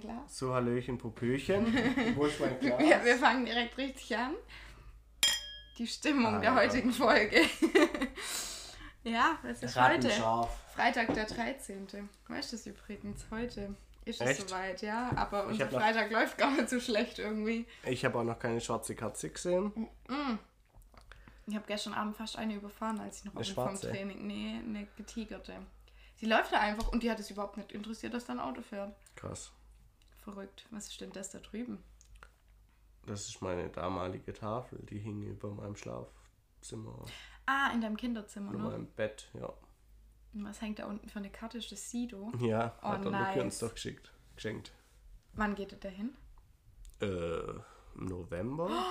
Glas? So, Hallöchen, Popöchen. Wo ist mein Glas? Wir, wir fangen direkt richtig an. Die Stimmung Ah, der ja. heutigen Folge. ja, was ist heute? Freitag der 13. Weißt du es übrigens? Heute ist es Echt? soweit, ja. Aber unser hab noch- Freitag läuft gar nicht so schlecht irgendwie. Ich habe auch noch keine schwarze Katze gesehen. Ich habe gestern Abend fast eine überfahren, als ich noch Eine oben vom? Training. Nee, eine getigerte. Sie läuft da einfach und die hat es überhaupt nicht interessiert, dass da ein Auto fährt. Krass. Verrückt. Was ist denn das da drüben? Das ist meine damalige Tafel. Die hing über meinem Schlafzimmer. Ah, in deinem Kinderzimmer, Über ne? meinem Bett, ja. Und was hängt da unten für eine Karte? Ist das Sido? Ja, Oh, hat der Luki nice. uns doch geschickt. Geschenkt. Wann geht er dahin? Äh, im November?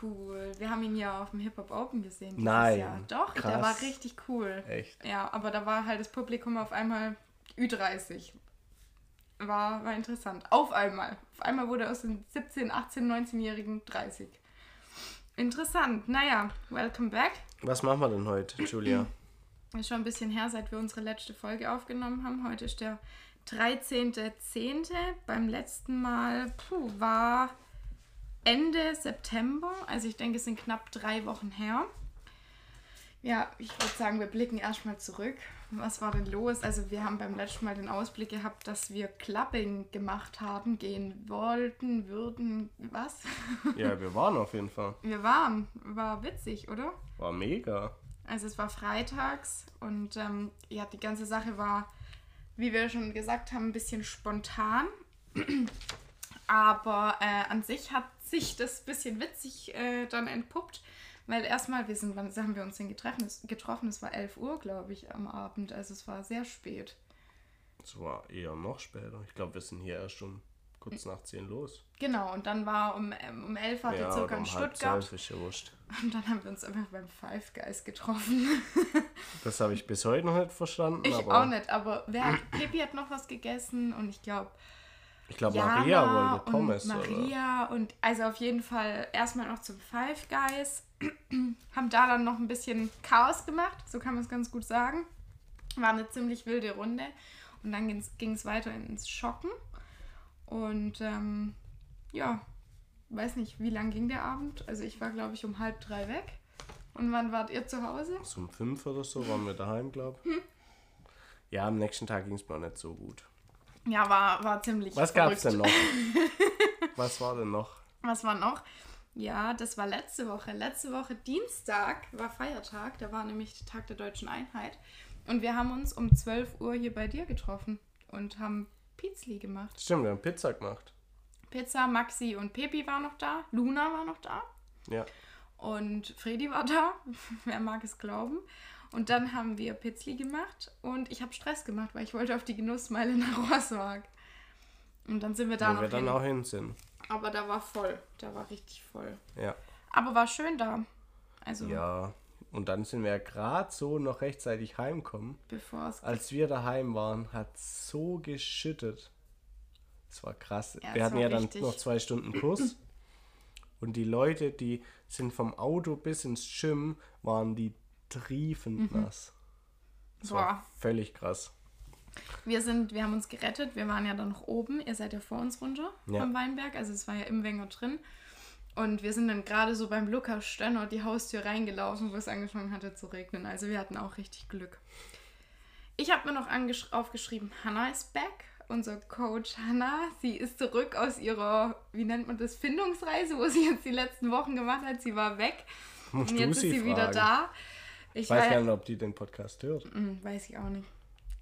Cool. Wir haben ihn ja auf dem Hip Hop Open gesehen. Nein. Jahr. Doch, der Krass. war richtig cool. Echt? Ja, aber da war halt das Publikum auf einmal Ü30. War, war interessant. Auf einmal. Auf einmal wurde aus den 17, 18, 19-Jährigen 30. Interessant. Naja, welcome back. Was machen wir denn heute, Julia? Ist schon ein bisschen her, seit wir unsere letzte Folge aufgenommen haben. Heute ist der 13.10. Beim letzten Mal puh, war Ende September. Also ich denke, es sind knapp drei Wochen her. Ja, ich würde sagen, wir blicken erstmal zurück. Was war denn los? Also wir haben beim letzten Mal den Ausblick gehabt, dass wir Clubbing gemacht haben, gehen wollten, würden, was? ja, wir waren auf jeden Fall. Wir waren. War witzig, oder? War mega. Also es war freitags und ähm, ja, die ganze Sache war, wie wir schon gesagt haben, ein bisschen spontan. Aber äh, an sich hat sich das ein bisschen witzig äh, dann entpuppt. Weil erstmal, wir sind, wann haben wir uns denn getroffen? Es, getroffen? Es war 11 Uhr, glaube ich, am Abend. Also es war sehr spät. Es war eher noch später. Ich glaube, wir sind hier erst um kurz nach 10 los. Genau, und dann war um, ähm, um 11 war der oder circa in um Stuttgart. zwölf, ist ja wurscht. Und dann haben wir uns einfach beim Five Guys getroffen. Das habe ich bis heute noch nicht verstanden. Ich auch nicht, aber wer hat, Pippi hat noch was gegessen und ich glaube, Ich glaube, Maria wollte und Pommes. Oder? Maria und also auf jeden Fall erstmal noch zum Five Guys. haben da dann noch ein bisschen Chaos gemacht, so kann man es ganz gut sagen. War eine ziemlich wilde Runde. Und dann ging es weiter ins Schocken. Und ähm, ja, weiß nicht, wie lang ging der Abend? Also ich war, glaube ich, um halb drei weg. Und wann wart ihr zu Hause? Um 5 oder so waren wir daheim, glaube Hm. ich. Ja, am nächsten Tag ging es mir auch nicht so gut. Ja, war, war ziemlich Was gab es denn noch? Was war denn noch? Was war noch? Ja, das war letzte Woche. Letzte Woche Dienstag war Feiertag. Da war nämlich der Tag der deutschen Einheit. Und wir haben uns um 12 Uhr hier bei dir getroffen und haben Pizzli gemacht. Stimmt, wir haben Pizza gemacht. Pizza, Maxi und Pepi war noch da. Luna war noch da. Ja. Und Fredi war da. Wer mag es glauben. Und dann haben wir Pizzli gemacht. Und ich habe Stress gemacht, weil ich wollte auf die Genussmeile nach Rossmark. Und dann sind wir da Wo noch wir dann hin. auch hin sind. Aber da war voll. Da war richtig voll. Ja. Aber war schön da. Also Ja. Und dann sind wir ja gerade so noch rechtzeitig heimgekommen. bevor es. Als wir daheim waren, hat so geschüttet. Das war krass. Ja, wir es hatten ja dann richtig. noch zwei Stunden Kurs. Und die Leute, die sind vom Auto bis ins Gym, waren die triefend nass. Das war Mhm. Boah. völlig krass. Wir sind, wir haben uns gerettet. Wir waren ja dann noch oben. Ihr seid ja vor uns runter Ja. vom Weinberg. Also es war ja im Wenger drin. Und wir sind dann gerade so beim Lukas Stönner die Haustür reingelaufen, wo es angefangen hatte zu regnen. Also wir hatten auch richtig Glück. Ich habe mir noch aufgeschrieben, Hannah ist back. Unser Coach Hannah, sie ist zurück aus ihrer, wie nennt man das, Findungsreise, wo sie jetzt die letzten Wochen gemacht hat. Sie war weg. Musst Und jetzt ist sie sie wieder fragen. da. Ich weiß gar nicht, ob die den Podcast hört. Hm, weiß ich auch nicht.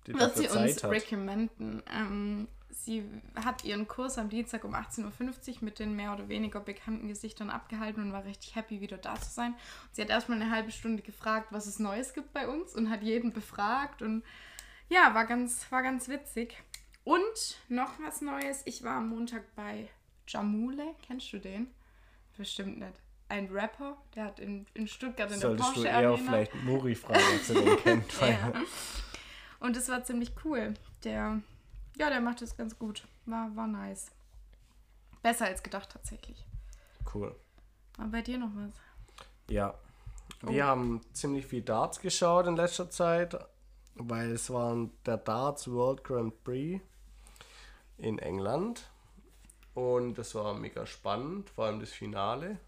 Die wird sie uns hat. recommenden. Ähm, sie hat ihren Kurs am Dienstag um 18.50 Uhr mit den mehr oder weniger bekannten Gesichtern abgehalten und war richtig happy, wieder da zu sein. Und sie hat erstmal eine halbe Stunde gefragt, was es Neues gibt bei uns und hat jeden befragt und ja, war ganz, war ganz witzig. Und noch was Neues, ich war am Montag bei Jamule, kennst du den? Bestimmt nicht. Ein Rapper, der hat in, in Stuttgart in Solltest der du Porsche eher Arena. vielleicht Muri fragen, ob sie den kennt. Ja. Und es war ziemlich cool. Der, ja, der macht es ganz gut. War, war nice. Besser als gedacht tatsächlich. Cool. War bei dir noch was? Ja. Oh. Wir haben ziemlich viel Darts geschaut in letzter Zeit, weil es war der Darts World Grand Prix in England. Und das war mega spannend, vor allem das Finale.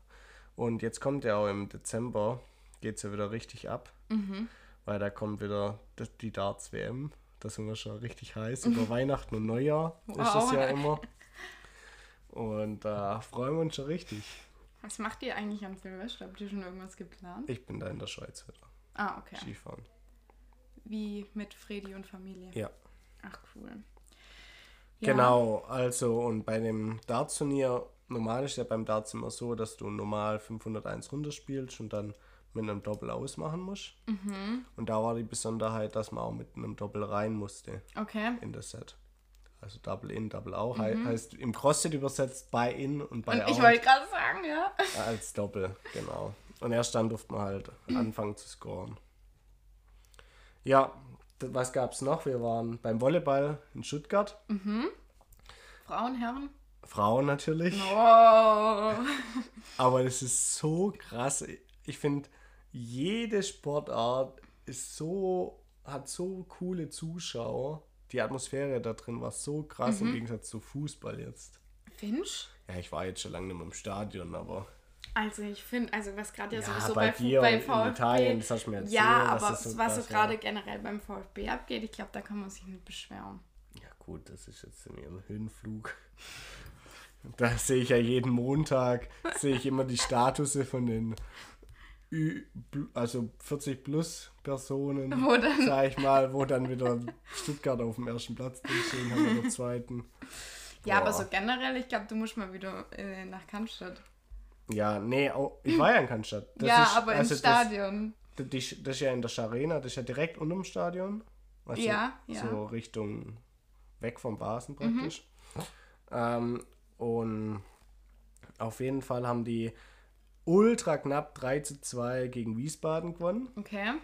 Und jetzt kommt ja auch im Dezember, geht es ja wieder richtig ab. Weil da kommt wieder die Darts WM. Da sind wir schon richtig heiß. Über Weihnachten und Neujahr ist das Wow. ja immer. Und da freuen wir uns schon richtig. Was macht ihr eigentlich an Silvester? Habt ihr schon irgendwas geplant? Ich bin da in der Schweiz wieder. Ah, okay. Skifahren. Wie mit Fredi und Familie. Ja. Ach, cool. Ja. Genau, also und bei dem Darts-Turnier, normal ist ja beim Darts immer so, dass du normal 501 runterspielst und dann mit einem Doppel ausmachen musst. Mhm. Und da war die Besonderheit, dass man auch mit einem Doppel rein musste Okay. in das Set. Also Double in, Double out. Hei- Heißt im CrossFit übersetzt bei in und bei Mhm. Und ich out wollte gerade sagen, ja. als Doppel, genau. Und erst dann durfte man halt anfangen zu scoren. Ja, was gab's noch? Wir waren beim Volleyball in Stuttgart. Frauen, Herren. Frauen natürlich. Oh. Aber das ist so krass. Ich finde, jede Sportart ist so, hat so coole Zuschauer. Die Atmosphäre da drin war so krass im Gegensatz zu Fußball jetzt. Finch? Ja, ich war jetzt schon lange nicht mehr im Stadion, aber Also ich finde, also was gerade ja, Ja, sowieso bei bei, bei in VfB. Italien, das hast du mir erzählt, Ja, aber das so was so gerade generell beim VfB abgeht, ich glaube, da kann man sich nicht beschweren. ja gut, das ist jetzt in ihrem Höhenflug. Da sehe ich ja jeden Montag, sehe ich immer die Statusse von den Ü, also 40 plus Personen, Wo dann- sag ich mal, wo dann wieder Stuttgart auf dem ersten Platz stehen haben oder zweiten. Ja, aber so generell, ich glaube, du musst mal wieder äh, nach Cannstatt. Ja, nee, au- ich war ja in Cannstatt. Das ja, ist- aber also im Stadion. Das, das, das ist ja in der Scharena, das ist ja direkt unter dem Stadion. Also Ja, ja. Mhm. So Richtung weg vom Basen praktisch. Ähm, und auf jeden Fall haben die ultra knapp 3 zu 2 gegen Wiesbaden gewonnen. Okay.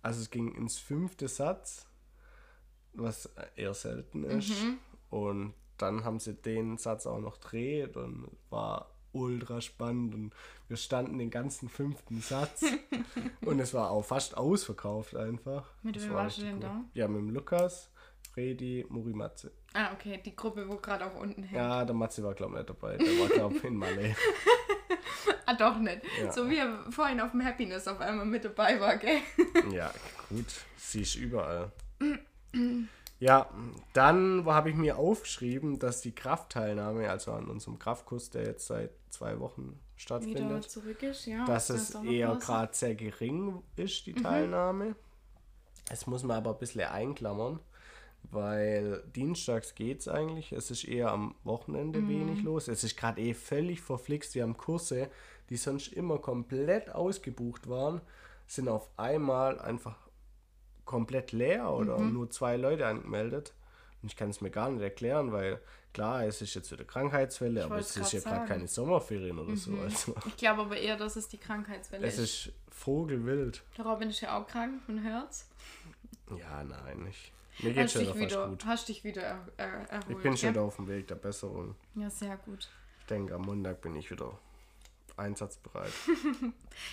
Also es ging ins fünfte Satz, was eher selten ist. Mhm. Und dann haben sie den Satz auch noch dreht und war ultra spannend und wir standen den ganzen fünften Satz und es war auch fast ausverkauft einfach. Mit Das wem war warst du denn cool. Ja, mit dem Lukas, Fredi, Murimatze. Ah, okay, die Gruppe, wo gerade auch unten hängt. Ja, der Matze war glaube ich nicht dabei, der war glaube ich in Malé. Ah, doch nicht. Ja. So wie er vorhin auf dem Happiness auf einmal mit dabei war, gell? Ja, gut, sie ist überall. Ja, dann habe ich mir aufgeschrieben, dass die Kraftteilnahme, also an unserem Kraftkurs, der jetzt seit zwei Wochen stattfindet, zurück ist, ja. dass Da es eher gerade sehr gering ist, die Teilnahme. Es muss man aber ein bisschen einklammern, weil dienstags geht es eigentlich. Es ist eher am Wochenende wenig los. Es ist gerade eh völlig verflixt. Wir haben Kurse, die sonst immer komplett ausgebucht waren, sind auf einmal einfach komplett leer oder nur zwei Leute angemeldet. Und ich kann es mir gar nicht erklären, weil klar, es ist jetzt wieder Krankheitsfälle, aber wollt's es ist ja gerade keine Sommerferien oder so. Also. Ich glaube aber eher, dass es die Krankheitswelle Es ist. ist vogelwild. Der Robin ist ja auch krank, man hört's. Ja, nein, ich, mir geht schon wieder gut. hast dich wieder er, er, erholt. Ich bin schon ja? wieder auf dem Weg der Besserung. ja, sehr gut. Ich denke, am Montag bin ich wieder einsatzbereit.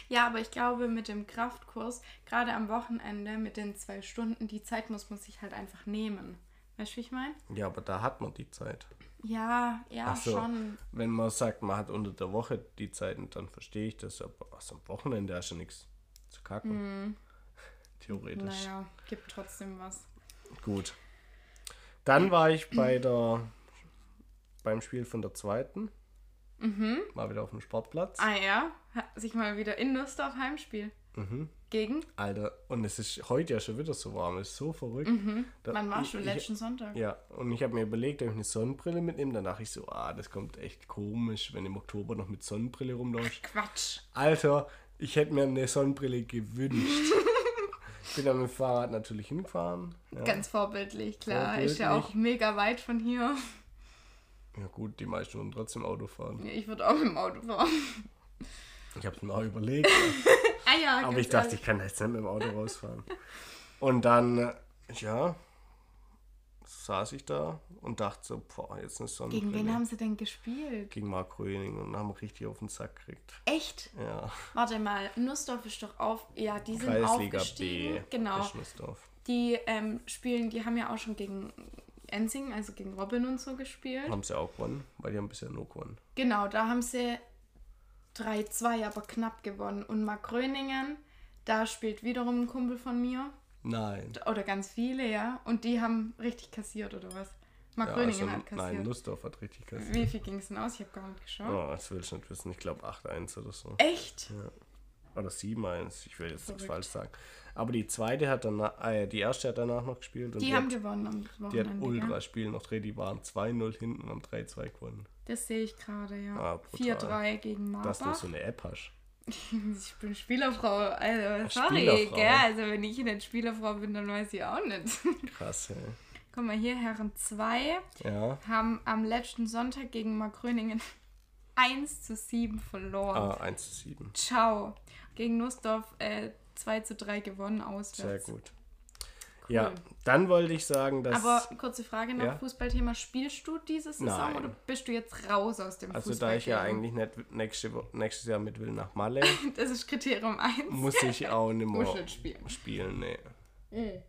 Ja, aber ich glaube, mit dem Kraftkurs, gerade am Wochenende mit den zwei Stunden, die Zeit muss man sich halt einfach nehmen. Weißt du, wie ich meine? ja, aber da hat man die Zeit. Ja, ja, so. schon. Wenn man sagt, man hat unter der Woche die Zeit, dann verstehe ich das. Aber also am Wochenende hast du nichts zu kacken. Theoretisch. Hm. Naja, gibt trotzdem was. Gut. Dann war ich bei der beim Spiel von der zweiten. Mal wieder auf dem Sportplatz. Mhm. Ah ja, hat sich mal wieder in Nussdorf Heimspiel. Mhm. Gegen? Alter, und es ist heute ja schon wieder so warm, es ist so verrückt. Da- Wann warst du ich- letzten Sonntag? Ja, und ich habe mir überlegt, ob ich eine Sonnenbrille mitnehme. Dann dachte ich so, ah, das kommt echt komisch, wenn im Oktober noch mit Sonnenbrille rumläuft. Quatsch. Alter, ich hätte mir eine Sonnenbrille gewünscht. ich bin dann mit dem Fahrrad natürlich hingefahren. Ja, Ganz vorbildlich, klar. Ist ja auch Vorbildlich. mega weit von hier. ja gut, die meisten würden trotzdem Auto fahren. Ja, Ich würde auch mit dem Auto fahren. Ich habe es mir auch überlegt, Ah ja, aber ich dachte, ehrlich. ich kann jetzt nicht mit dem Auto rausfahren. Und dann, ja, saß ich da und dachte so, boah, jetzt eine Sonnenbrille. Gegen wen haben sie denn gespielt? Gegen Marc Röning und haben richtig auf den Sack gekriegt. Echt? Ja, Warte mal, Nussdorf ist doch auf. Ja, die sind Kreisliga aufgestiegen. B. Genau. Die ähm, spielen, die haben ja auch schon gegen Ensing, also gegen Robin und so gespielt. Haben sie auch gewonnen, weil die haben bisher nur gewonnen. Genau, da haben sie 3-2, aber knapp gewonnen. Und Mark Gröningen, da spielt wiederum ein Kumpel von mir. Nein. Oder ganz viele, ja. Und die haben richtig kassiert, oder was? Mark Ja, Gröningen also, hat kassiert. nein, Nussdorf hat richtig kassiert. Wie viel ging es denn aus? Ich habe gar nicht geschaut. Oh, das will ich nicht wissen. Ich glaube 8-1 oder so. Echt? Oder 7-1. Ich will jetzt nichts falsch sagen. Aber die zweite hat dann, äh, die erste hat danach noch gespielt. Und Die, die, haben hat, gewonnen am die hat Wochenende. ultra ja. Noch drin. Die waren 2-0 hinten und haben 3-2 gewonnen. Das sehe ich gerade, ja. Ah, brutal. 4-3 gegen Dass du Marbach. so eine App hast. Ich bin Spielerfrau. Also, sorry, Spielerfrau. gell? Also, wenn ich eine Spielerfrau bin, dann weiß ich auch nicht. Krass, ey. Guck mal hier, Herren 2 Ja. haben am letzten Sonntag gegen Mark Gröningen 1 zu 7 verloren. Ah, 1 zu 7. Ciao. Gegen Nussdorf äh, 2 zu 3 gewonnen Sehr auswärts. Ja, dann wollte ich sagen, dass. Aber kurze Frage noch, Ja? Fußballthema, spielst du diese Saison Nein. oder bist du jetzt raus aus dem also, da ich ja eigentlich nicht nächste, nächstes Jahr mit will nach Malle, Das ist Kriterium 1. muss ich auch nicht mehr nicht spielen. spielen. Nee.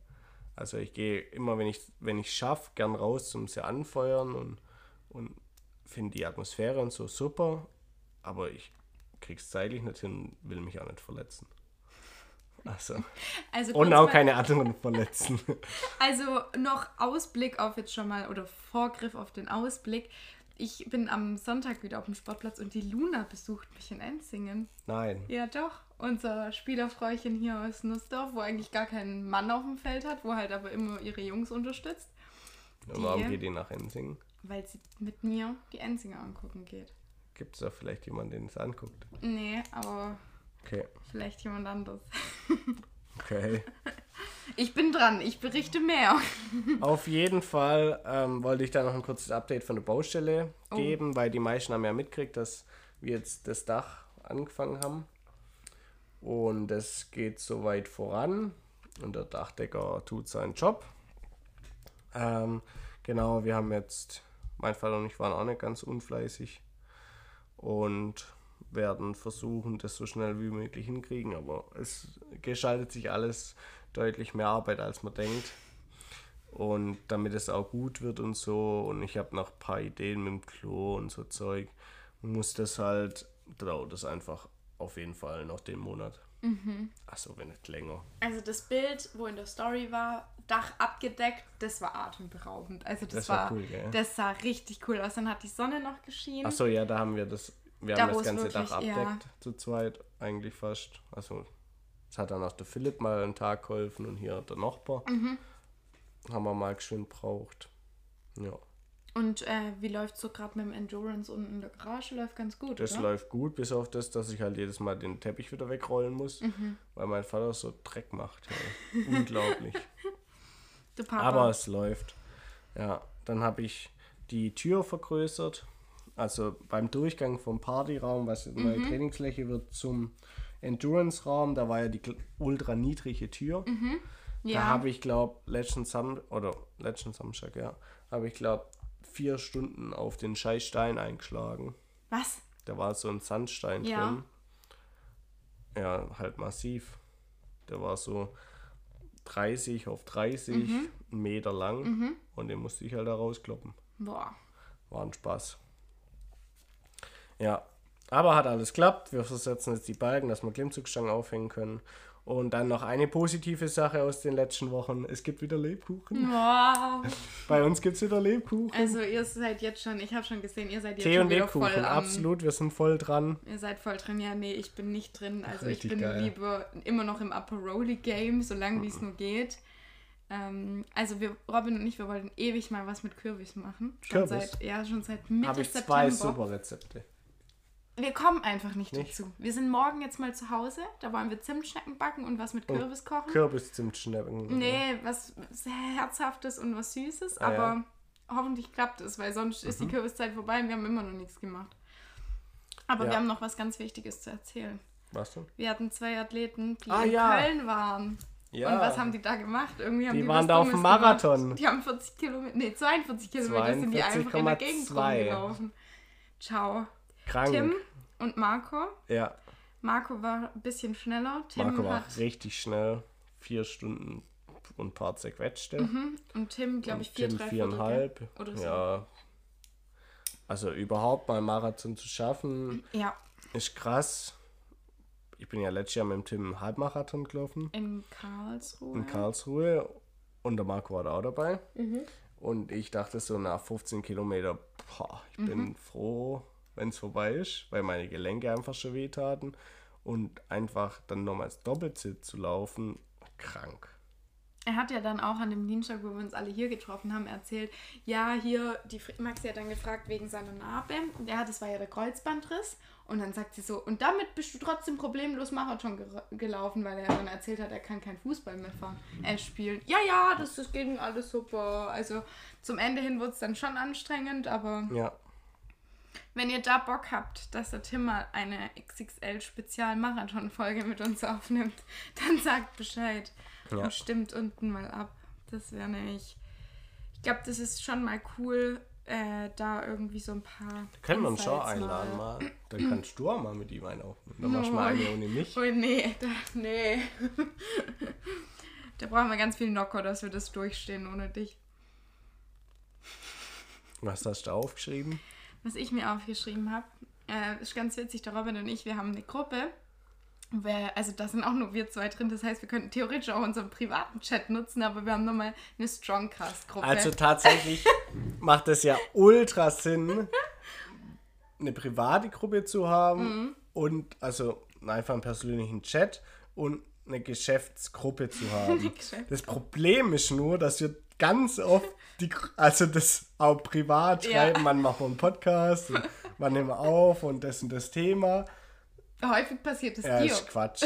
Also ich gehe immer, wenn ich wenn ich schaffe, gern raus zum sie anfeuern und, und finde die Atmosphäre und so super, aber ich krieg's zeitlich nicht hin, will mich auch nicht verletzen. Also, Also, und auch mal- keine anderen verletzen. Also noch Ausblick auf jetzt schon mal oder Vorgriff auf den Ausblick. Ich bin am Sonntag wieder auf dem Sportplatz und die Luna besucht mich in Enzingen. Nein. Ja doch, unser Spielerfräuchen hier aus Nussdorf, wo eigentlich gar keinen Mann auf dem Feld hat, wo halt aber immer ihre Jungs unterstützt, Und warum Die- geht die nach Ensing? weil sie mit mir die Enzinger angucken geht. Gibt es da vielleicht jemanden, den es anguckt? Nee, aber Okay. vielleicht jemand anderes. Okay. Ich bin dran, ich berichte mehr. Auf jeden Fall ähm, wollte ich da noch ein kurzes Update von der Baustelle Oh. geben, weil die meisten haben ja mitgekriegt, dass wir jetzt das Dach angefangen haben. Und es geht soweit voran. Und der Dachdecker tut seinen Job. Ähm, genau, wir haben jetzt, mein Vater und ich waren auch nicht ganz unfleißig. Und werden versuchen, das so schnell wie möglich hinkriegen. Aber es gestaltet sich alles deutlich mehr Arbeit, als man denkt. Und damit es auch gut wird und so, und ich habe noch ein paar Ideen mit dem Klo und so Zeug, muss das halt, dauert das einfach auf jeden Fall noch den Monat. Mhm. Achso, wenn nicht länger. Also das Bild, wo in der Story war, Dach abgedeckt, das war atemberaubend. Also das, Das war war, cool, das sah richtig cool aus. Dann hat die Sonne noch geschienen. Achso, ja, da haben wir das, wir Da, haben das ganze Dach wirklich- abdeckt, zu zweit eigentlich fast. Also, es hat dann auch der Philipp mal einen Tag geholfen und hier der Nachbar. Mhm. Haben wir mal schön braucht. Ja, Und äh, wie läuft so gerade mit dem Endurance unten in der Garage? Läuft ganz gut, das oder? läuft gut, bis auf das, dass ich halt jedes Mal den Teppich wieder wegrollen muss, Mhm. weil mein Vater so Dreck macht. Ja. Unglaublich. Aber es läuft. Ja, dann habe ich die Tür vergrößert. Also beim Durchgang vom Partyraum, was eine neue Trainingsfläche wird, zum Endurance-Raum, da war ja die ultra niedrige Tür. Da ja. habe ich, glaube letzten Sam oder letzten Samstag, ja, habe ich, glaube vier Stunden auf den scheiß Stein eingeschlagen. Was? Da war so ein Sandstein Ja. drin. Ja, halt massiv. Der war so 30 auf 30 Mhm. Meter lang und den musste ich halt da rauskloppen. Boah. War ein Spaß. Ja, aber hat alles klappt. Wir versetzen jetzt die Balken, dass wir Klimmzugstangen aufhängen können. Und dann noch eine positive Sache aus den letzten Wochen. Es gibt wieder Lebkuchen. Wow. Bei uns gibt es wieder Lebkuchen. Also ihr seid jetzt schon, ich habe schon gesehen, ihr seid jetzt Tee schon und wieder voll Lebkuchen, am, absolut. Wir sind voll dran. Ihr seid voll drin. Ja, nee, ich bin nicht drin. Also Richtig ich bin geil. lieber immer noch im Aperoli Game, solange wie es nur geht. Ähm, also wir, Robin und ich, wir wollten ewig mal was mit Kürbis machen. Schon Kürbis? seit, ja, schon seit Mitte Habe ich zwei September. super Rezepte. Wir kommen einfach nicht, Nicht? dazu. Wir sind morgen jetzt mal zu Hause. Da wollen wir Zimtschnecken backen und was mit Kürbis kochen. Kürbis-Zimtschnecken. Nee, was sehr Herzhaftes und was Süßes, Ah, aber ja. Mhm. hoffentlich klappt es, weil sonst ist die Kürbiszeit vorbei und wir haben immer noch nichts gemacht. Aber Ja. wir haben noch was ganz Wichtiges zu erzählen. Was denn? Wir hatten zwei Athleten, die Ah, in ja. Köln waren. Ja. Und was haben die da gemacht? Irgendwie haben Die die, waren da auf dem Marathon. Gemacht. Die haben 40 Kilometer, nee, 42 Kilometer sind die einfach in der Gegend 42,2. rumgelaufen. Ciao. Krank. Tim und Marco. Ja, Marco war ein bisschen schneller. Tim Marco war richtig schnell. Vier Stunden und ein paar zerquetschte. Mhm. Und Tim, glaube ich, vier, Tim drei viereinhalb. Viertel, oder so. Ja. Also überhaupt mal einen Marathon zu schaffen, Ja, ist krass. Ich bin ja letztes Jahr mit dem Tim einen Halbmarathon gelaufen in Karlsruhe. in Karlsruhe und der Marco war da auch dabei. Mhm. Und ich dachte so nach 15 Kilometer, boah, ich Mhm. bin froh, wenn es vorbei ist, weil meine Gelenke einfach schon wehtaten. Und einfach dann nochmals Doppelzit zu laufen, krank. Er hat ja dann auch an dem Dienstag, wo wir uns alle hier getroffen haben, erzählt, ja, hier, die Maxi hat dann gefragt wegen seiner Narbe. Und ja, das war ja der Kreuzbandriss. Und dann sagt sie so, und damit bist du trotzdem problemlos Marathon gelaufen, weil er dann erzählt hat, er kann kein Fußball mehr fahren, äh, spielen. Ja, ja, das, das ging alles super. Also zum Ende hin wurde es dann schon anstrengend, aber Ja, wenn ihr da Bock habt, dass der Tim mal eine XXL-Spezial-Marathon-Folge mit uns aufnimmt, dann sagt Bescheid Ja. und stimmt unten mal ab. Das wäre nämlich. Ich glaube, das ist schon mal cool, äh, da irgendwie so ein paar. können wir uns schon einladen mal. mal. Dann kannst du auch mal mit ihm einen aufnehmen. Dann machst du mal eine ohne mich. Oh nee, da, nee. da brauchen wir ganz viel Nocker, dass wir das durchstehen ohne dich. Was hast du aufgeschrieben? Was ich mir aufgeschrieben habe, äh, ist ganz witzig, der Robin und ich, wir haben eine Gruppe. Wer, also da sind auch nur wir zwei drin, das heißt, wir könnten theoretisch auch unseren privaten Chat nutzen, aber wir haben nochmal eine Strongcast-Gruppe. Also tatsächlich macht es ja ultra Sinn, eine private Gruppe zu haben Mhm. und also einfach einen persönlichen Chat und eine Geschäftsgruppe zu haben. Geschäft- das Problem ist nur, dass wir ganz oft die, also das auch privat Ja. schreiben, wann machen wir einen Podcast, nehmen wir auf und das und das Thema. Häufig passiert es Ja, dir. ist Quatsch.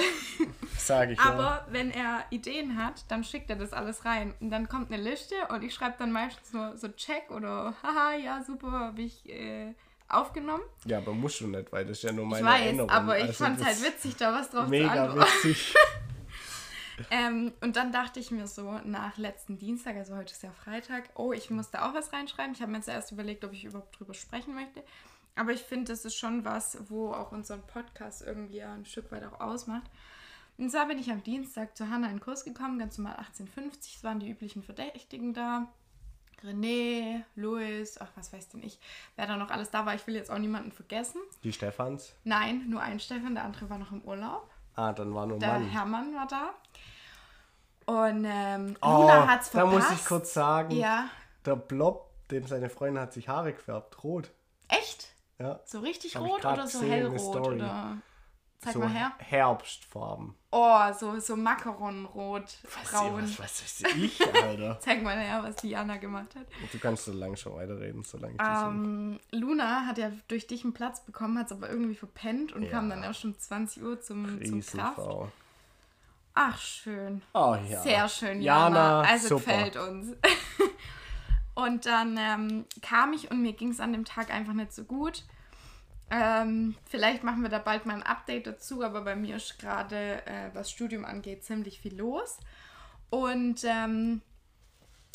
Sage ich ja. Aber wenn er Ideen hat, dann schickt er das alles rein. Und dann kommt eine Liste und ich schreibe dann meistens nur so Check oder Haha, ja, super, habe ich äh, aufgenommen. Ja, aber musst du nicht, weil das ist ja nur meine ich weiß, Erinnerung. aber ich Also fand es halt witzig, da was drauf zu Mega witzig. Ähm, und dann dachte ich mir so, nach letzten Dienstag, also heute ist ja Freitag, oh, ich musste auch was reinschreiben. Ich habe mir jetzt erst überlegt, ob ich überhaupt drüber sprechen möchte. Aber ich finde, das ist schon was, wo auch unseren Podcast irgendwie ein Stück weit auch ausmacht. Und zwar bin ich am Dienstag zu Hanna in den Kurs gekommen, ganz normal 1850. Es waren die üblichen Verdächtigen da. René, Louis, ach, was weiß denn ich, wer da noch alles da war. Ich will jetzt auch niemanden vergessen. Die Stefans. Nein, nur ein Stefan, der andere war noch im Urlaub. Ah, dann war nur Der Mann. Hermann war da. Und ähm, Oh, Luna hat's da verpasst. muss ich kurz sagen, Ja. der Blob, dem seine Freundin hat sich Haare gefärbt, rot. Echt? Ja. So richtig rot oder so hellrot? Oder zeig so mal her. Herbstfarben. Oh, so, so Macaronrot, braun. Was, was weiß ich, Alter? Zeig mal her, was Diana gemacht hat. du kannst so lange schon weiterreden, solange ich Ähm, Luna hat ja durch dich einen Platz bekommen, hat es aber irgendwie verpennt und Ja. kam dann erst um 20 Uhr zum, zum Kraft. Ach, schön. Oh ja. Sehr schön, Jana. Jana, also super. gefällt uns. und dann ähm, kam ich und mir ging es an dem Tag einfach nicht so gut. Ähm, vielleicht machen wir da bald mal ein Update dazu, aber bei mir ist gerade, äh, was Studium angeht, ziemlich viel los. Und ähm,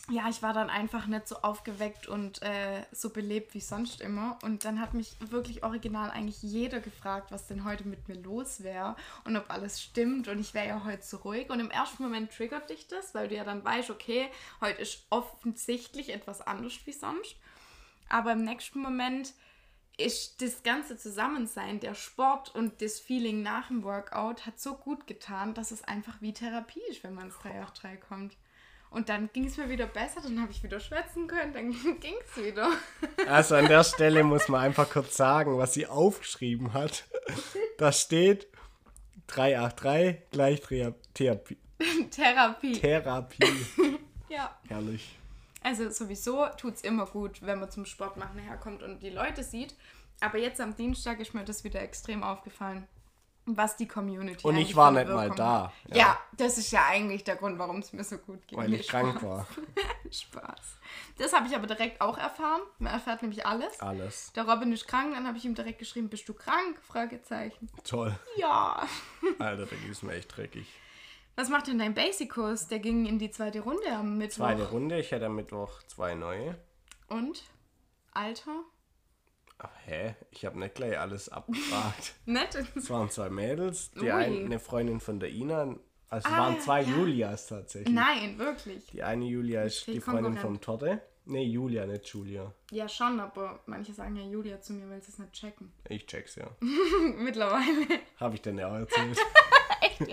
ja, ich war dann einfach nicht so aufgeweckt und äh, so belebt wie sonst immer. Und dann hat mich wirklich original eigentlich jeder gefragt, was denn heute mit mir los wäre und ob alles stimmt. Und ich wäre ja heute so ruhig. Und im ersten Moment triggert dich das, weil du ja dann weißt, okay, heute ist offensichtlich etwas anders wie sonst. Aber im nächsten Moment ist das ganze Zusammensein, der Sport und das Feeling nach dem Workout hat so gut getan, dass es einfach wie Therapie ist, wenn man ins 3 auf 3 kommt. Und dann ging es mir wieder besser, dann habe ich wieder schwätzen können, dann ging es wieder. Also an der Stelle muss man einfach kurz sagen, was sie aufgeschrieben hat. Da steht 383 gleich Thera- Therapie. Therapie. Therapie. Ja. Herrlich. Also sowieso tut es immer gut, wenn man zum Sport machen herkommt und die Leute sieht. Aber jetzt am Dienstag ist mir das wieder extrem aufgefallen, was die Community Und ich war nicht mal da. Ja. Ja. das ist ja eigentlich der Grund, warum es mir so gut ging. Weil ich krank Spaß. war. Spaß. Das habe ich aber direkt auch erfahren. Man erfährt nämlich alles. Alles. Der Robin ist krank, dann habe ich ihm direkt geschrieben, bist du krank? Fragezeichen. Toll. Ja. Alter, da ging es mir echt dreckig. Was macht denn dein Basic-Kurs? Der ging in die zweite Runde am Mittwoch. Zweite Runde, ich hätte am Mittwoch zwei neue. Und? Alter? Ach, hä? Ich habe nicht gleich alles abgefragt. Nett. Es waren zwei Mädels. Die Ui. eine, Freundin von der Ina, Also es Ah, waren zwei ja. Julias tatsächlich. Nein, wirklich. Die eine Julia ist die Freundin vom Torte. Nee, Julia, nicht Julia. Ja, schon, aber manche sagen ja Julia zu mir, weil sie es nicht checken. Ich check's ja. Mittlerweile. Habe ich denn ja auch erzählt.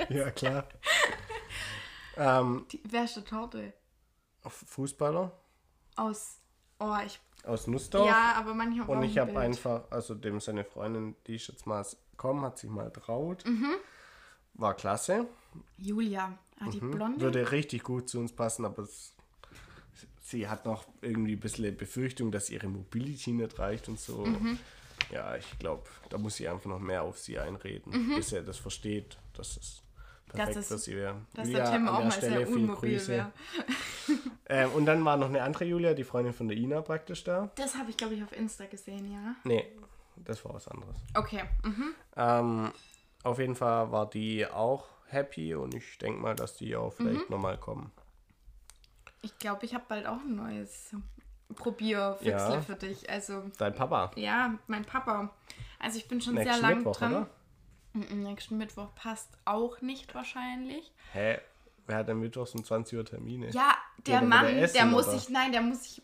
ja, klar. Ähm, Die, wer ist der Torte? Fußballer Aus. Oh, ich. aus Nussdorf. Ja, aber manche haben Und ich habe einfach, also dem seine Freundin, die ist jetzt mal gekommen, hat sich mal traut. Mhm. War klasse. Julia. Ah, die Blonde? Mhm. Würde richtig gut zu uns passen, aber es, sie hat noch irgendwie ein bisschen Befürchtung, dass ihre Mobility nicht reicht und so. Mhm. Ja, ich glaube, da muss sie einfach noch mehr auf sie einreden, bis er das versteht, dass es perfekt es- für sie wäre. Mhm. Dass Julia, der Tim an auch der mal Stelle sehr viel unmobil Grüße. wäre. Ähm, und dann war noch eine andere Julia, die Freundin von der Ina praktisch da. Das habe ich, glaube ich, auf Insta gesehen, ja. Nee, das war was anderes. Okay. Mhm. Ähm, auf jeden Fall war die auch happy und ich denke mal, dass die auch Mhm. vielleicht nochmal kommen. Ich glaube, ich habe bald auch ein neues Probierfüchsle Ja. für dich. Also, Dein Papa. ja, mein Papa. Also, ich bin schon Nächsten sehr lang Mittwoch, dran. oder? Nächsten Mittwoch passt auch nicht wahrscheinlich. Hä? Wer hat denn mittwochs um 20 Uhr Termine? Ja, der Mann, wird er essen, der muss oder? sich, nein, der muss sich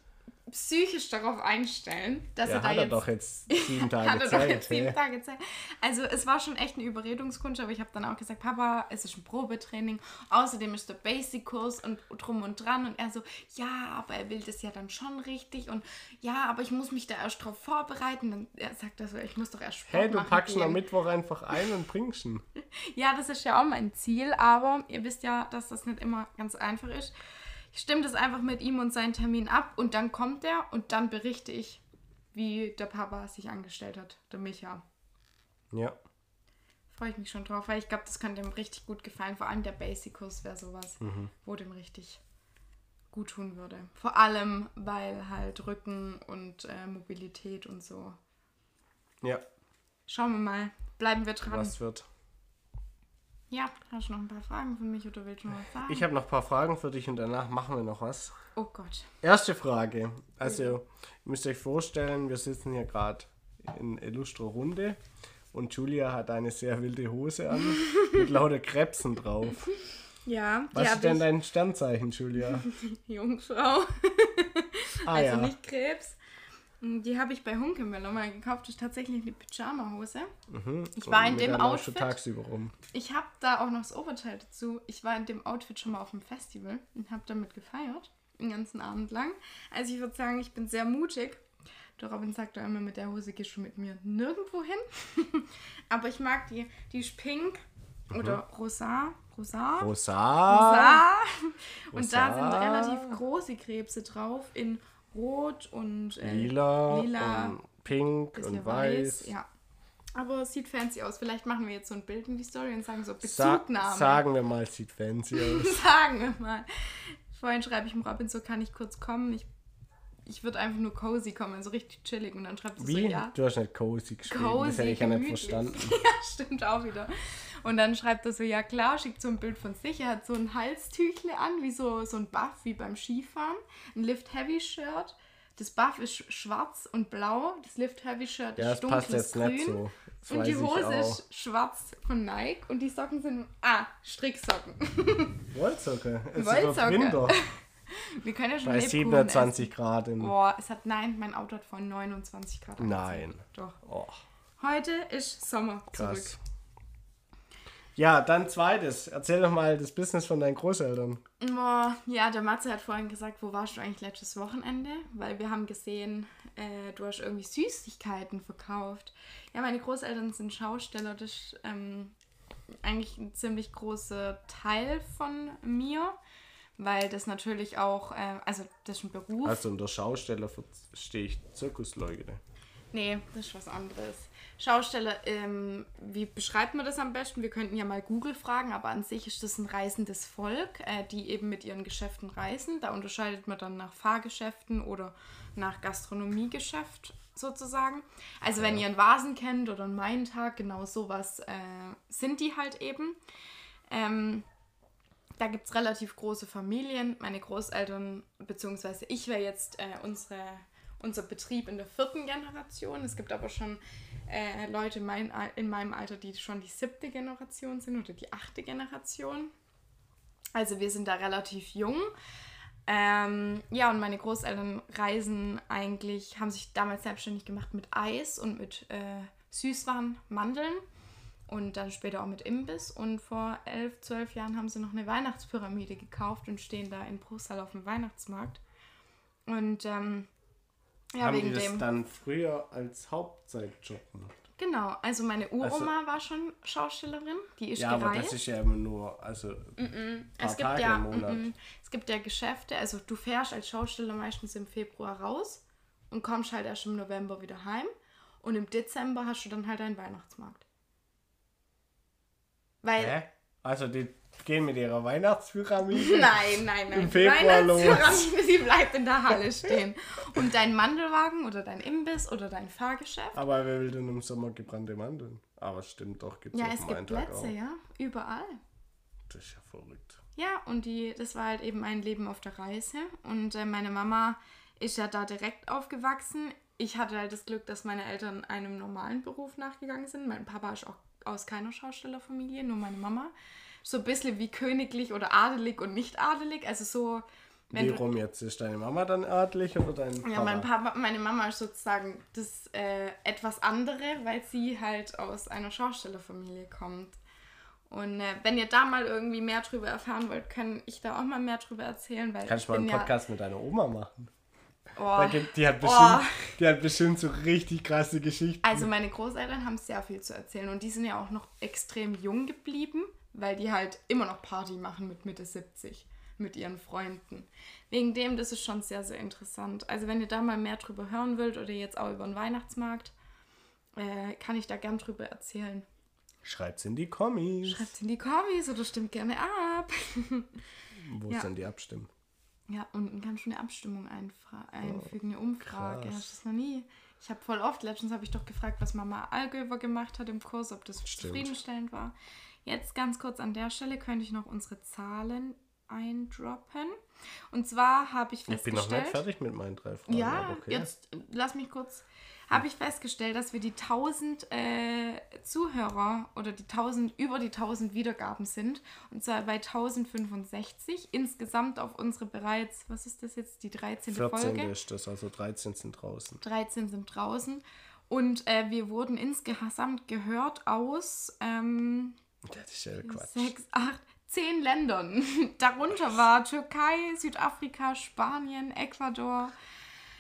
psychisch darauf einstellen, dass Der er da hat er jetzt doch jetzt sieben Tage hat er doch Zeit. jetzt sieben? Tage Zeit. Also es war schon echt eine Überredungskunst, aber ich habe dann auch gesagt, Papa, es ist ein Probetraining. Außerdem ist der Basic-Kurs und drum und dran. Und er so, ja, aber er will das ja dann schon richtig. Und ja, aber ich muss mich da erst drauf vorbereiten. Dann er sagt er so, ich muss doch erst Sport Hä, du packst ihn am. Mittwoch einfach ein und bringst ihn. Ja, das ist ja auch mein Ziel, aber ihr wisst ja, dass das nicht immer ganz einfach ist. Ich stimme das einfach mit ihm und seinen Termin ab und dann kommt er und dann berichte ich, wie der Papa sich angestellt hat, der Micha. Ja. Freue ich mich schon drauf, weil ich glaube, das könnte ihm richtig gut gefallen. Vor allem der Basic-Kurs wäre sowas, wo dem richtig gut tun würde. Vor allem, weil halt Rücken und äh, Mobilität und so. Ja, Schauen wir mal. Bleiben wir dran. was wird. Ja, hast du noch ein paar Fragen für mich oder willst du noch was sagen? Ich habe noch ein paar Fragen für dich und danach machen wir noch was. oh Gott. Erste Frage. Also, ihr müsst euch vorstellen, wir sitzen hier gerade in illustrer Runde und Julia hat eine sehr wilde Hose an mit lauter Krebsen drauf. Ja, Was ist denn ich dein Sternzeichen, Julia? Jungfrau, Ah also ja. nicht Krebs. Die habe ich bei Hunkemöller mal gekauft. Das ist tatsächlich eine Pyjama-Hose. Ich war in dem Outfit. tagsüber rum. Ich habe da auch noch das Oberteil dazu. Ich war in dem Outfit schon mal auf dem Festival und habe damit gefeiert. Den ganzen Abend lang. Also ich würde sagen, ich bin sehr mutig. Der Robin sagt da immer, mit der Hose gehst du mit mir nirgendwo hin. Aber ich mag die. Die ist pink oder rosa. Rosa. Rosa. Rosa. Und da sind Rosa. relativ große Krebse drauf in rot und äh, Lila, lila, und pink und weiß. Ja. Aber es sieht fancy aus. Vielleicht machen wir jetzt so ein Bild in die Story und sagen so Sa Bezugnahme. sagen wir mal, sieht fancy aus. Sagen wir mal. Vorhin schreibe ich dem Robin so, kann ich kurz kommen? Ich, ich würde einfach nur cozy kommen, also richtig chillig. Und dann schreibt er so, ja. Du hast nicht cozy geschrieben. das Cozy, hätte ich ja nicht verstanden. ja, stimmt auch wieder. Und dann schreibt er so, ja klar, schickt so ein Bild von sich. Er hat so ein Halstüchle an, wie so, so ein Buff wie beim Skifahren. Ein Lift-Heavy-Shirt. Das Buff ist sch- schwarz und blau. Das Lift-Heavy-Shirt Ja, ist dunkles jetzt Grün. nicht so. Und die Hose ist schwarz von Nike und die Socken sind, ah, Stricksocken. Wollsocke. Es Wollsocke. wird Winter. Wir können ja schon Bei Lebkuchen 27 Grad. In, Boah, es hat, nein, mein Auto hat vorhin 29 Grad. Nein. Doch. oh, Heute ist Sommer krass. zurück. Ja, dann zweites. Erzähl doch mal das Business von deinen Großeltern. Boah, ja, der Matze hat vorhin gesagt, wo warst du eigentlich letztes Wochenende? Weil wir haben gesehen, äh, du hast irgendwie Süßigkeiten verkauft. Ja, meine Großeltern sind Schausteller. Das ist ähm, eigentlich ein ziemlich großer Teil von mir, weil das natürlich auch, äh, also das ist ein Beruf. Also unter Schausteller verstehe ich Zirkusleute. Nee, das ist was anderes. Schausteller, ähm, wie beschreibt man das am besten? Wir könnten ja mal Google fragen, aber an sich ist das ein reisendes Volk, äh, die eben mit ihren Geschäften reisen. Da unterscheidet man dann nach Fahrgeschäften oder nach Gastronomiegeschäft sozusagen. Also wenn ihr einen Vasen kennt oder einen Maintag, genau sowas äh, sind die halt eben. Ähm, da gibt es relativ große Familien. Meine Großeltern, beziehungsweise ich wäre jetzt äh, unsere, unser Betrieb in der vierten Generation. Es gibt aber schon äh, Leute in, mein, in meinem Alter, die schon die siebte Generation sind oder die achte Generation. Also wir sind da relativ jung. Ähm, ja, und meine Großeltern reisen eigentlich, haben sich damals selbstständig gemacht mit Eis und mit äh, Süßwaren, Mandeln und dann später auch mit Imbiss. Und vor elf, zwölf Jahren haben sie noch eine Weihnachtspyramide gekauft und stehen da in Bruchsal auf dem Weihnachtsmarkt. Und ähm, ja, Haben die das dem. dann früher als Hauptzeitjob gemacht? Genau, also meine Uroma Also- war schon Schaustellerin, die ist Ja, aber gereist. das ist ja immer nur, also es paar gibt Tage ja, im Monat. mm, mm, es gibt ja Geschäfte, also du fährst als Schausteller meistens im Februar raus und kommst halt erst im November wieder heim und im Dezember hast du dann halt einen Weihnachtsmarkt. Weil Hä? Also die gehen mit ihrer Weihnachtspyramide. Nein, nein, nein. Im Februar los. Die bleibt in der Halle stehen. Und dein Mandelwagen oder dein Imbiss oder dein Fahrgeschäft. Aber wer will denn im Sommer gebrannte Mandeln? Aber stimmt doch, gibt es Ja, es gibt Plätze, auch. ja. Überall. Das ist ja verrückt. Ja, und die, das war halt eben ein Leben auf der Reise. Und äh, meine Mama ist ja da direkt aufgewachsen. Ich hatte halt das Glück, dass meine Eltern einem normalen Beruf nachgegangen sind. Mein Papa ist auch aus keiner Schaustellerfamilie, nur meine Mama. So ein bisschen wie königlich oder adelig und nicht adelig. Also so, wenn Wie rum jetzt? Ist deine Mama dann adelig oder dein Papa? Ja, mein Papa, meine Mama ist sozusagen das äh, etwas andere, weil sie halt aus einer Schaustellerfamilie kommt. Und äh, wenn ihr da mal irgendwie mehr drüber erfahren wollt, kann ich da auch mal mehr drüber erzählen, weil Kannst du mal einen Podcast mit deiner Oma machen? ja. Oh, gibt, die, hat bestimmt, Oh. die hat bestimmt so richtig krasse Geschichten. also meine Großeltern haben sehr viel zu erzählen und die sind ja auch noch extrem jung geblieben, weil die halt immer noch Party machen mit Mitte 70 mit ihren Freunden. Wegen dem, das ist schon sehr, sehr interessant. Also wenn ihr da mal mehr drüber hören wollt oder jetzt auch über den Weihnachtsmarkt, äh, kann ich da gern drüber erzählen. Schreibt's in die Kommis. Schreibt in die Kommis oder stimmt gerne ab. Wo Ja. ist denn die Abstimmung? Ja, unten kannst du eine Abstimmung einfra- einfügen, eine Umfrage. krass. Hast du das noch nie? Ich habe voll oft, letztens habe ich doch gefragt, was Mama Allgöwer gemacht hat im Kurs, ob das Stimmt. zufriedenstellend war. Jetzt ganz kurz an der Stelle könnte ich noch unsere Zahlen eindroppen. Und zwar habe ich Ich bin festgestellt... noch nicht fertig mit meinen drei Fragen. Ja, okay. jetzt lass mich kurz. Habe ich festgestellt, dass wir die 1000 äh, Zuhörer oder die 1000 über die 1000 Wiedergaben sind. Und zwar bei 1065. Insgesamt auf unsere bereits, was ist das jetzt, die 13. 14 Folge. ist das, also 13 sind draußen. 13 sind draußen. Und äh, wir wurden insgesamt gehört aus ähm, Das ist ja Quatsch. sechs, acht, zehn Ländern. Darunter war Türkei, Südafrika, Spanien, Ecuador.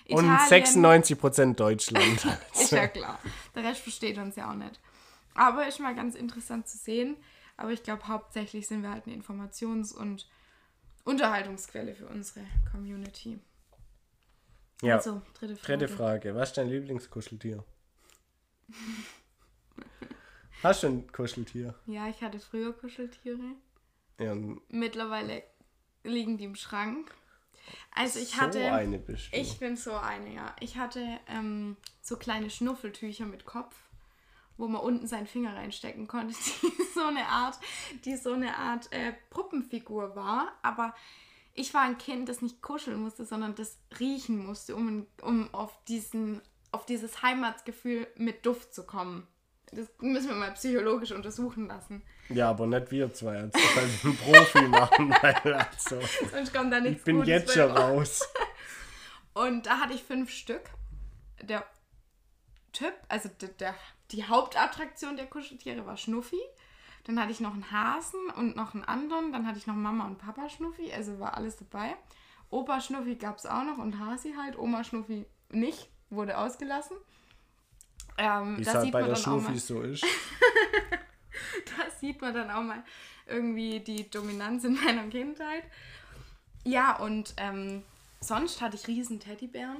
Und Italien. 96% Deutschland. Ist ja klar. Der Rest versteht uns ja auch nicht. Aber ist mal ganz interessant zu sehen. Aber ich glaube, hauptsächlich sind wir halt eine Informations- und Unterhaltungsquelle für unsere Community. ja, Also, dritte Frage. dritte Frage. Was ist dein Lieblingskuscheltier? Hast du ein Kuscheltier? Ja, ich hatte früher Kuscheltiere. Ja, Mittlerweile liegen die im Schrank. Also ich so hatte. eine bist du. Ich bin so eine, ja. Ich hatte ähm, so kleine Schnuffeltücher mit Kopf, wo man unten seinen Finger reinstecken konnte, die so eine Art, die so eine Art äh, Puppenfigur war. Aber ich war ein Kind, das nicht kuscheln musste, sondern das riechen musste, um, um auf, diesen, auf dieses Heimatsgefühl mit Duft zu kommen. Das müssen wir mal psychologisch untersuchen lassen. Ja, aber nicht wir zwei. Also das halt ein Profi machen, weil also, Sonst kommt da nichts ich bin Gutes jetzt schon raus. raus. Und da hatte ich fünf Stück. Der Typ, also der, der, die Hauptattraktion der Kuscheltiere war Schnuffi. Dann hatte ich noch einen Hasen und noch einen anderen. Dann hatte ich noch Mama und Papa Schnuffi, also war alles dabei. Opa Schnuffi gab es auch noch und Hasi halt. Oma Schnuffi nicht, wurde ausgelassen. Ähm, Wie es halt sieht bei man der dann auch mal- Schnuffi so ist. da sieht man dann auch mal irgendwie die Dominanz in meiner Kindheit. Ja, und ähm, sonst hatte ich riesen Teddybären,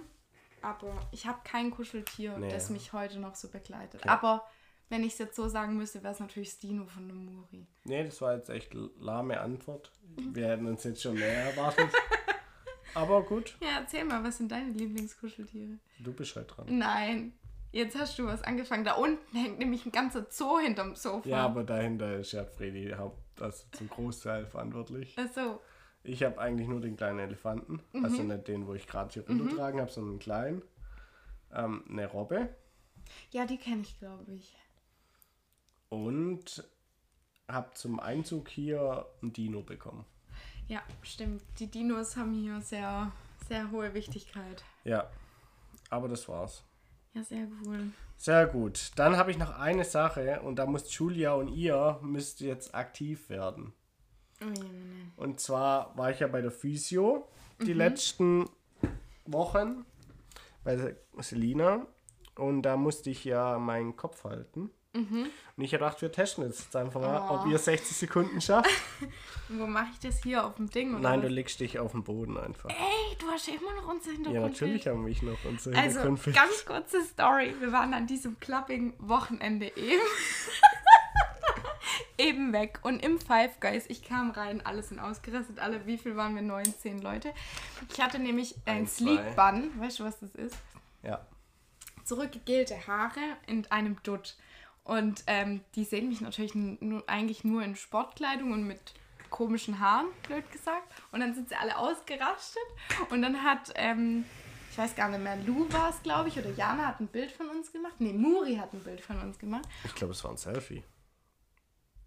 aber ich habe kein Kuscheltier, Nee. das mich heute noch so begleitet. Aber wenn ich es jetzt so sagen müsste, wäre es natürlich Stino von der Muri. Nee, das war jetzt echt lahme Antwort. Wir hätten uns jetzt schon mehr erwartet. Aber gut, Ja, erzähl mal, was sind deine Lieblingskuscheltiere? du bist halt dran. Nein, jetzt hast du was angefangen. Da unten hängt nämlich ein ganzer Zoo hinterm Sofa. Ja, aber dahinter ist ja Freddy Haupt, also zum Großteil verantwortlich. Ach so. Ich habe eigentlich nur den kleinen Elefanten. Mhm. Also nicht den, wo ich gerade hier runtertragen habe, sondern einen kleinen. Ähm, eine Robbe. Ja, die kenne ich, glaube ich. Und habe zum Einzug hier ein Dino bekommen. Ja, stimmt. Die Dinos haben hier sehr, sehr hohe Wichtigkeit. Ja, aber das war's. Ja, sehr cool. Sehr gut. Dann habe ich noch eine Sache und da muss Julia und ihr müsst jetzt aktiv werden. Oh, meine. Und zwar war ich ja bei der Physio die letzten Wochen bei Selina und da musste ich ja meinen Kopf halten. Und ich habe gedacht, wir testen jetzt einfach mal, ob ihr 60 Sekunden schafft. Wo mache ich das hier auf dem Ding? Oder Nein, du legst dich auf den Boden einfach. Ey, du hast ja immer noch unser Hintergrund. Ja, natürlich haben wir noch unsere Also, Hintergrundbild. ganz kurze Story. Wir waren an diesem Clubbing-Wochenende eben. eben weg. Und im Five Guys, ich kam rein, alle sind ausgerastet. Alle, wie viel waren wir? Neun, zehn Leute. Ich hatte nämlich ein Ein, zwei. Sleek Bun. Weißt du, was das ist? Ja. Zurückgegelte Haare in einem Dutt. Und ähm, die sehen mich natürlich nur, eigentlich nur in Sportkleidung und mit komischen Haaren, blöd gesagt. Und dann sind sie alle ausgerastet. Und dann hat, ähm, ich weiß gar nicht mehr, Lou war es, glaube ich, oder Jana hat ein Bild von uns gemacht. Nee, Muri hat ein Bild von uns gemacht. Ich glaube, es war ein Selfie.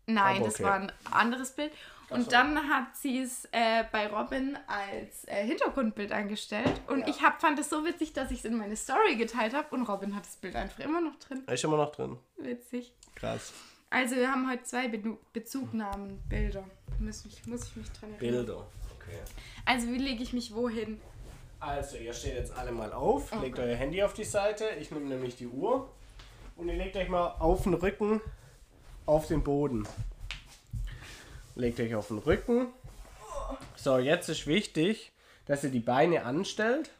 Nein, Aber das okay. war ein anderes Bild. Und dann hat sie es äh, bei Robin als äh, Hintergrundbild eingestellt. Und Ja. ich hab, fand es so witzig, dass ich es in meine Story geteilt habe. Und Robin hat das Bild einfach immer noch drin. Ist immer noch drin. Witzig. Krass. Also wir haben heute zwei Be Bezugnahmen, Bilder. Muss ich, muss ich mich dran erinnern. Bilder. Okay. Also wie lege ich mich wohin? Also, ihr steht jetzt alle mal auf, legt euer Handy auf die Seite. Ich nehme nämlich die Uhr. Und ihr legt euch mal auf den Rücken auf den Boden. Legt euch auf den Rücken. So, jetzt ist wichtig, dass ihr die Beine anstellt.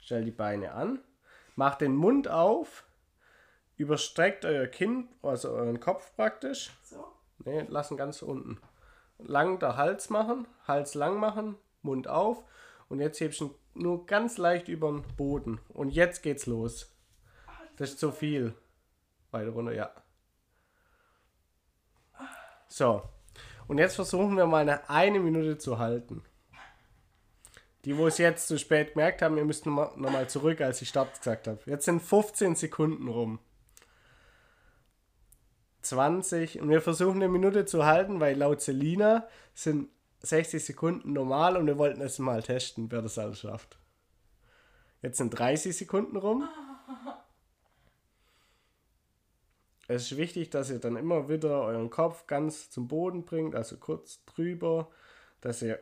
Stellt die Beine an. Macht den Mund auf. Überstreckt euer Kinn, also euren Kopf praktisch. So. Ne, lassen ganz unten. Lang der Hals machen, Hals lang machen, Mund auf. Und jetzt hebst du ihn nur ganz leicht über den Boden. Und jetzt geht's los. Das ist zu viel. Weiter runter, ja. So. Und jetzt versuchen wir mal eine, eine Minute zu halten. Die, wo es jetzt zu spät gemerkt haben, ihr müsst nochmal noch mal zurück, als ich Start gesagt habe. Jetzt sind 15 Sekunden rum. 20 und wir versuchen eine Minute zu halten, weil laut Selina sind 60 Sekunden normal und wir wollten es mal testen, wer das alles schafft. Jetzt sind 30 Sekunden rum. Es ist wichtig, dass ihr dann immer wieder euren Kopf ganz zum Boden bringt, also kurz drüber, dass ihr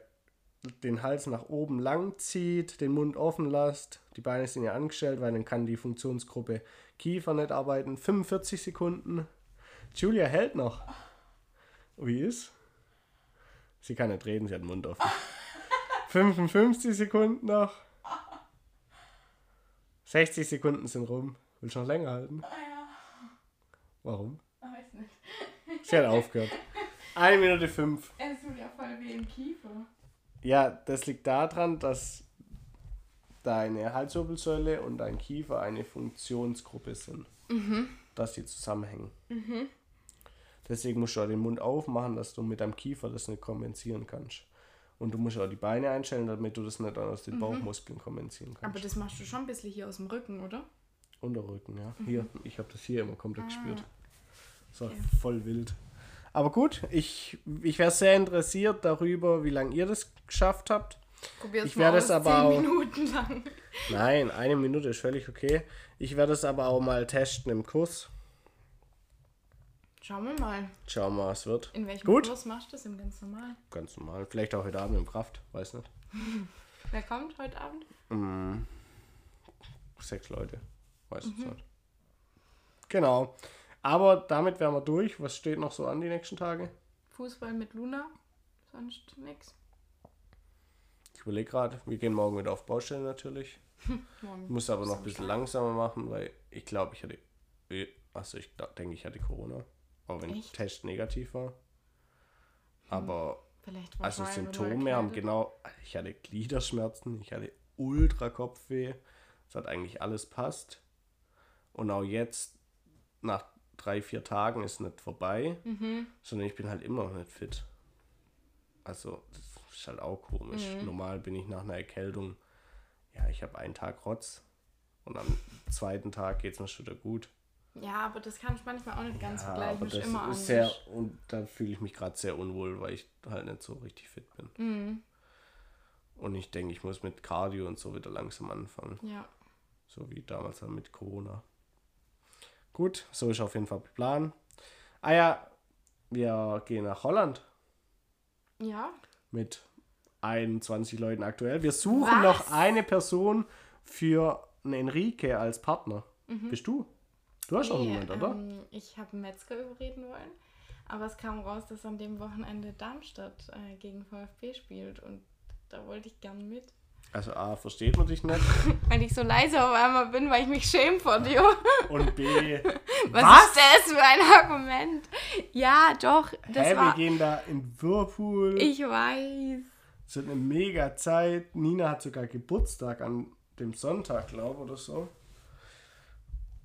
den Hals nach oben lang zieht, den Mund offen lasst. Die Beine sind ja angestellt, weil dann kann die Funktionsgruppe Kiefer nicht arbeiten. 45 Sekunden. Julia hält noch. Wie ist? Sie kann nicht reden, sie hat den Mund offen. 55 Sekunden noch. 60 Sekunden sind rum. Willst du noch länger halten? Warum? Weiß nicht. Sie hat aufgehört. 1 Minute 5. Es tut ja voll wie im Kiefer. Ja, das liegt daran, dass deine Halswirbelsäule und dein Kiefer eine Funktionsgruppe sind. Dass die zusammenhängen. Deswegen musst du auch den Mund aufmachen, dass du mit deinem Kiefer das nicht kompensieren kannst. Und du musst auch die Beine einstellen, damit du das nicht aus den Bauchmuskeln kompensieren kannst. Aber das machst du schon ein bisschen hier aus dem Rücken, oder? Unterrücken, ja. Hier, ich habe das hier immer komplett gespürt. Das war Okay. voll wild. Aber gut, ich, ich wäre sehr interessiert darüber, wie lange ihr das geschafft habt. Probier's Ich werde es aber zehn auch- Minuten lang. Nein, eine Minute ist völlig okay. Ich werde es aber auch mal testen im Kurs. Schauen wir mal. Schauen wir mal, was wird. In welchem Gut. Kurs machst du das? Im ganz normal. Ganz normal. Vielleicht auch heute Abend im Kraft, weiß nicht. Wer kommt heute Abend? Mm, sechs Leute, weiß es nicht. Genau. Aber damit wären wir durch. Was steht noch so an die nächsten Tage? Fußball mit Luna. Sonst nix. Ich überlege gerade, wir gehen morgen wieder auf Baustelle natürlich. Muss aber noch ein bisschen langsamer machen, weil ich glaube, ich hatte. Achso, ich denke, ich hatte Corona. Auch wenn Echt? Test negativ war. Aber Vielleicht war also Symptome haben genau. Ich hatte Gliederschmerzen, ich hatte ultra Kopfweh. Es hat eigentlich alles passt. Und auch jetzt, nach drei, vier Tagen, ist nicht vorbei, Mhm. sondern ich bin halt immer noch nicht fit. Also, das ist halt auch komisch. Mhm. Normal bin ich nach einer Erkältung, ja, ich habe einen Tag Rotz und am zweiten Tag geht es mir schon wieder gut. Ja, aber das kann ich manchmal auch nicht ganz Ja, vergleichen. aber das immer ist sehr, und da fühle ich mich gerade sehr unwohl, weil ich halt nicht so richtig fit bin. Mhm. Und ich denke, ich muss mit Cardio und so wieder langsam anfangen. Ja. So wie damals dann mit Corona. Gut, so ist auf jeden Fall der Plan. Ah ja, wir gehen nach Holland Ja. mit 21 Leuten aktuell. Wir suchen Was? noch eine Person für einen Enrique als Partner. Bist du? Du hast auch Nee, niemand, oder? Ähm, ich habe Metzger überreden wollen, aber es kam raus, dass an dem Wochenende Darmstadt äh, gegen VfB spielt und da wollte ich gern mit. Also A, versteht man dich nicht. Weil ich so leise auf einmal bin, weil ich mich schäme vor dir. Und B, Was, Was? ist das für ein Argument? Ja, doch, das hä, wir war... gehen da in Whirlpool. Ich weiß. Es wird eine mega Zeit. Nina hat sogar Geburtstag an dem Sonntag, glaube ich, oder so.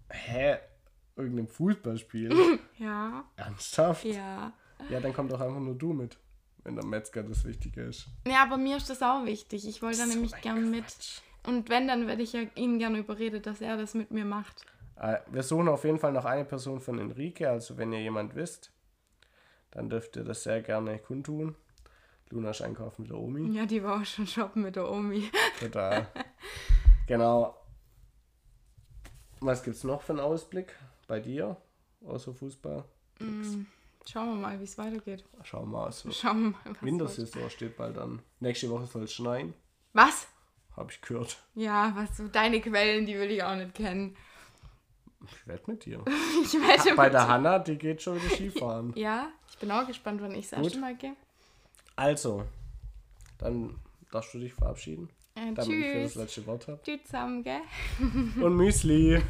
Hä? Irgendein Fußballspiel? Ja, Ernsthaft? ja. Ja, dann komm doch einfach nur du mit, wenn der Metzger das Wichtige ist. Ja, aber mir ist das auch wichtig. Ich wollte da So nämlich gern mit. Quatsch. Und wenn, dann werde ich ja ihn gerne überredet, dass er das mit mir macht. Äh, Wir suchen auf jeden Fall noch eine Person von Enrique, also wenn ihr jemand wisst, dann dürft ihr das sehr gerne kundtun. Luna ist einkaufen mit der Omi. Ja, die war auch schon shoppen mit der Omi. Total. genau. Was gibt's noch für einen Ausblick bei dir? Außer Fußball? Mm, Schauen wir mal, wie es weitergeht. Schauen wir mal. So. Schauen wir mal, was Wintersaison steht bald an. Nächste Woche soll es schneien, Was? habe ich gehört. Ja, was so deine Quellen, die will ich auch nicht kennen. Ich wette mit dir. Ich wette Bei mit- der Hanna, die geht schon wieder Skifahren. Ja, ich bin auch gespannt, wann ich das erste Mal gehe. Also, dann darfst du dich verabschieden, Äh, damit ich für das tschüss. letzte Wort habe. Tschüss zusammen, gell? Und Müsli.